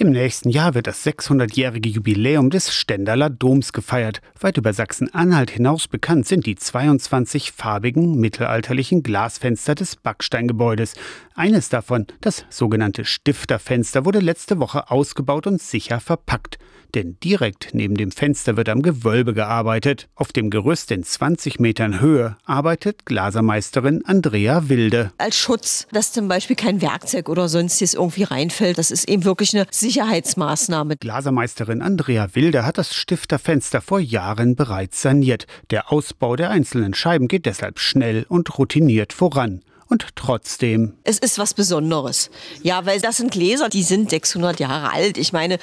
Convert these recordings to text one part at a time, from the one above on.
Im nächsten Jahr wird das 600-jährige Jubiläum des Stendaler Doms gefeiert. Weit über Sachsen-Anhalt hinaus bekannt sind die 22 farbigen mittelalterlichen Glasfenster des Backsteingebäudes. Eines davon, das sogenannte Stifterfenster, wurde letzte Woche ausgebaut und sicher verpackt. Denn direkt neben dem Fenster wird am Gewölbe gearbeitet. Auf dem Gerüst in 20 Metern Höhe arbeitet Glasermeisterin Andrea Wilde. Als Schutz, dass zum Beispiel kein Werkzeug oder sonstiges irgendwie reinfällt. Das ist eben wirklich eine Sicherheitsmaßnahme. Glasermeisterin Andrea Wilde hat das Stifterfenster vor Jahren bereits saniert. Der Ausbau der einzelnen Scheiben geht deshalb schnell und routiniert voran. Und trotzdem. Es ist was Besonderes. Ja, weil das sind Gläser, die sind 600 Jahre alt. Ich meine,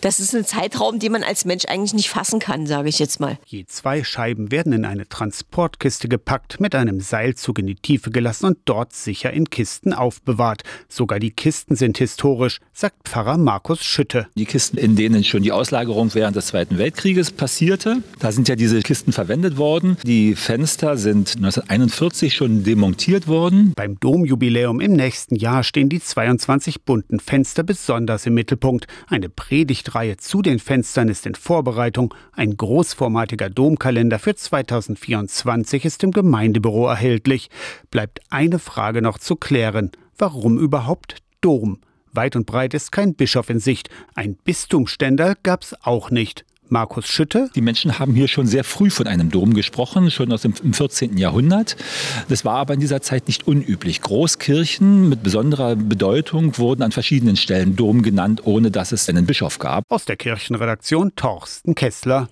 das ist ein Zeitraum, den man als Mensch eigentlich nicht fassen kann, sage ich jetzt mal. Je zwei Scheiben werden in eine Transportkiste gepackt, mit einem Seilzug in die Tiefe gelassen und dort sicher in Kisten aufbewahrt. Sogar die Kisten sind historisch, sagt Pfarrer Markus Schütte. Die Kisten, in denen schon die Auslagerung während des Zweiten Weltkrieges passierte, da sind ja diese Kisten verwendet worden. Die Fenster sind 1941 schon demontiert produziert worden. Beim Domjubiläum im nächsten Jahr stehen die 22 bunten Fenster besonders im Mittelpunkt. Eine Predigtreihe zu den Fenstern ist in Vorbereitung. Ein großformatiger Domkalender für 2024 ist im Gemeindebüro erhältlich. Bleibt eine Frage noch zu klären. Warum überhaupt Dom? Weit und breit ist kein Bischof in Sicht. Ein Bistumständer gab's auch nicht. Markus Schütte. Die Menschen haben hier schon sehr früh von einem Dom gesprochen, schon aus dem 14. Jahrhundert. Das war aber in dieser Zeit nicht unüblich. Großkirchen mit besonderer Bedeutung wurden an verschiedenen Stellen Dom genannt, ohne dass es einen Bischof gab. Aus der Kirchenredaktion Torsten Kessler.